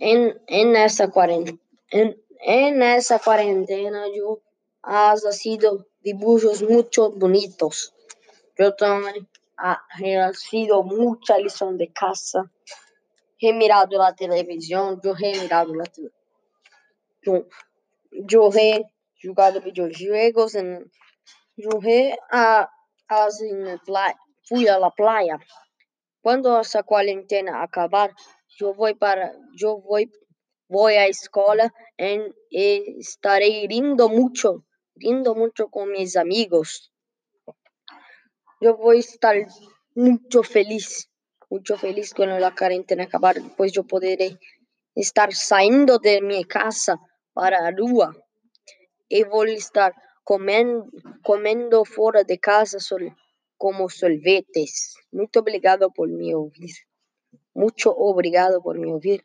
En, en, esa cuarentena, en, en esa cuarentena yo has sido dibujos mucho bonitos. Yo también he sido mucha lição de casa. He mirado la televisión, yo he mirado la televisión. Yo, yo he jugado videojuegos, en, yo he a, as en playa, fui a la playa. Cuando esa cuarentena acabar, yo voy para, yo voy, voy a escuela en, estaré rindo mucho, rindo mucho con mis amigos. Yo voy a estar mucho feliz, mucho feliz cuando la cuarentena acabar, pues yo podré estar saindo de mi casa para a rua y voy a estar comen, comendo fora de casa como sorvetes. Muito obrigado por me ouvir. Mucho obrigado por me ouvir.